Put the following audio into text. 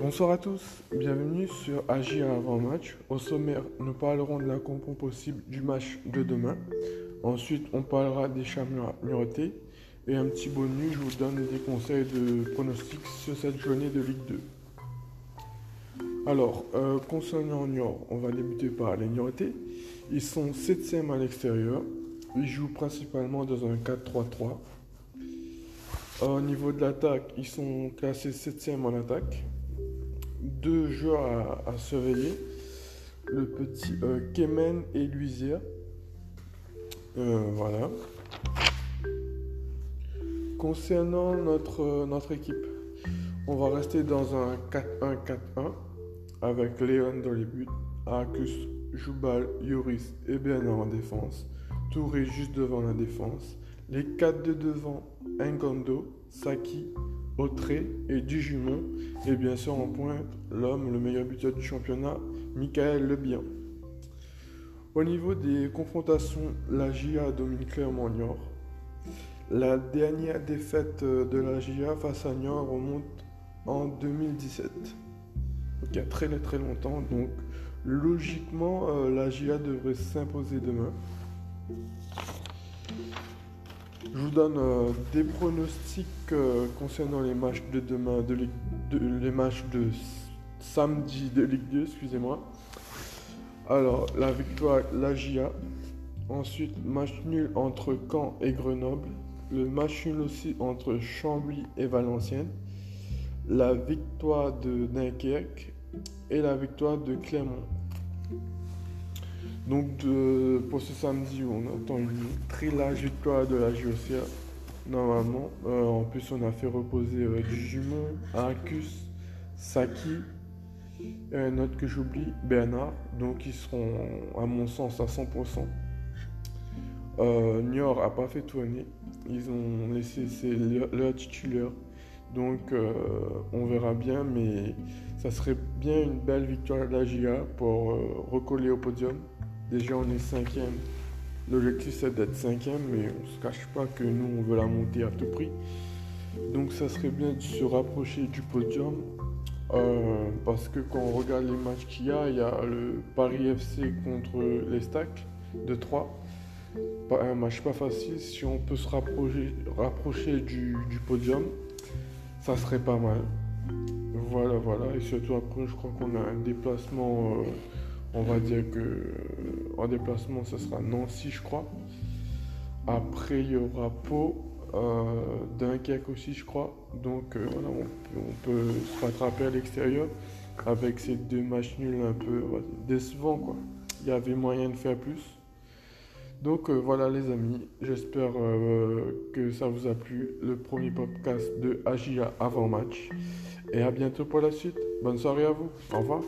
Bonsoir à tous, bienvenue sur AGIA avant match. Au sommaire, nous parlerons de la compo possible du match de demain. Ensuite, on parlera des chats numérotés. Et un petit bonus, je vous donne des conseils de pronostics sur cette journée de Ligue 2. Alors, euh, concernant Niort, on va débuter par les Niortais. Ils sont 7e à l'extérieur. Ils jouent principalement dans un 4-3-3. Au niveau de l'attaque, ils sont classés 7e en attaque deux joueurs à, surveiller. Le petit euh, Kemen et Luisia. Euh, voilà. Concernant notre, notre équipe, on va rester dans un 4-1-4-1 avec Léon dans les buts, Arcus, Joubal, Yoris et Bernard en défense, Touré juste devant la défense, les 4 de devant, Ngondo, Saki, Autré et Dujumon. Et bien sûr en pointe, l'homme, le meilleur buteur du championnat, Michael Lebien. Au niveau des confrontations, la GIA domine clairement Niort. La dernière défaite de la GIA face à Niort remonte en 2017. Donc il y a très très longtemps. Donc logiquement, euh, la GIA devrait s'imposer demain. Je vous donne euh, des pronostics euh, concernant les matchs de demain, de, les matchs de samedi de Ligue 2, excusez-moi. Alors, la victoire, la GIA. Ensuite, match nul entre Caen et Grenoble. Le match nul aussi entre Chambly et Valenciennes. La victoire de Dunkerque et la victoire de Clermont. Donc pour ce samedi, on attend une très large victoire de la JOCA. Normalement, euh, en plus on a fait reposer euh, du jumeau, Arcus, Saki, et un autre que j'oublie, Bernard. Donc ils seront à mon sens à 100%. Euh, Niort a pas fait tourner. Ils ont laissé leur titulaire. Donc euh, on verra bien, mais ça serait bien une belle victoire de la GIA pour recoller au podium. Déjà, on est cinquième. L'objectif, c'est d'être cinquième, mais on ne se cache pas que nous, on veut la monter à tout prix. Donc, ça serait bien de se rapprocher du podium. Euh, parce que quand on regarde les matchs qu'il y a, il y a le Paris FC contre les Stacks de 3. Un match pas facile. Si on peut se rapprocher, du, podium, ça serait pas mal. Voilà, voilà. Et surtout après, je crois qu'on a un déplacement. Euh, on va dire que euh, en déplacement, ce sera Nancy, je crois. Après, il y aura Pau, euh, Dunkerque aussi, je crois. Donc euh, voilà, on, peut se rattraper à l'extérieur avec ces deux matchs nuls un peu décevants, quoi. Il y avait moyen de faire plus. Donc voilà les amis, j'espère que ça vous a plu, le premier podcast de AGIA avant match. Et à bientôt pour la suite. Bonne soirée à vous. Au revoir.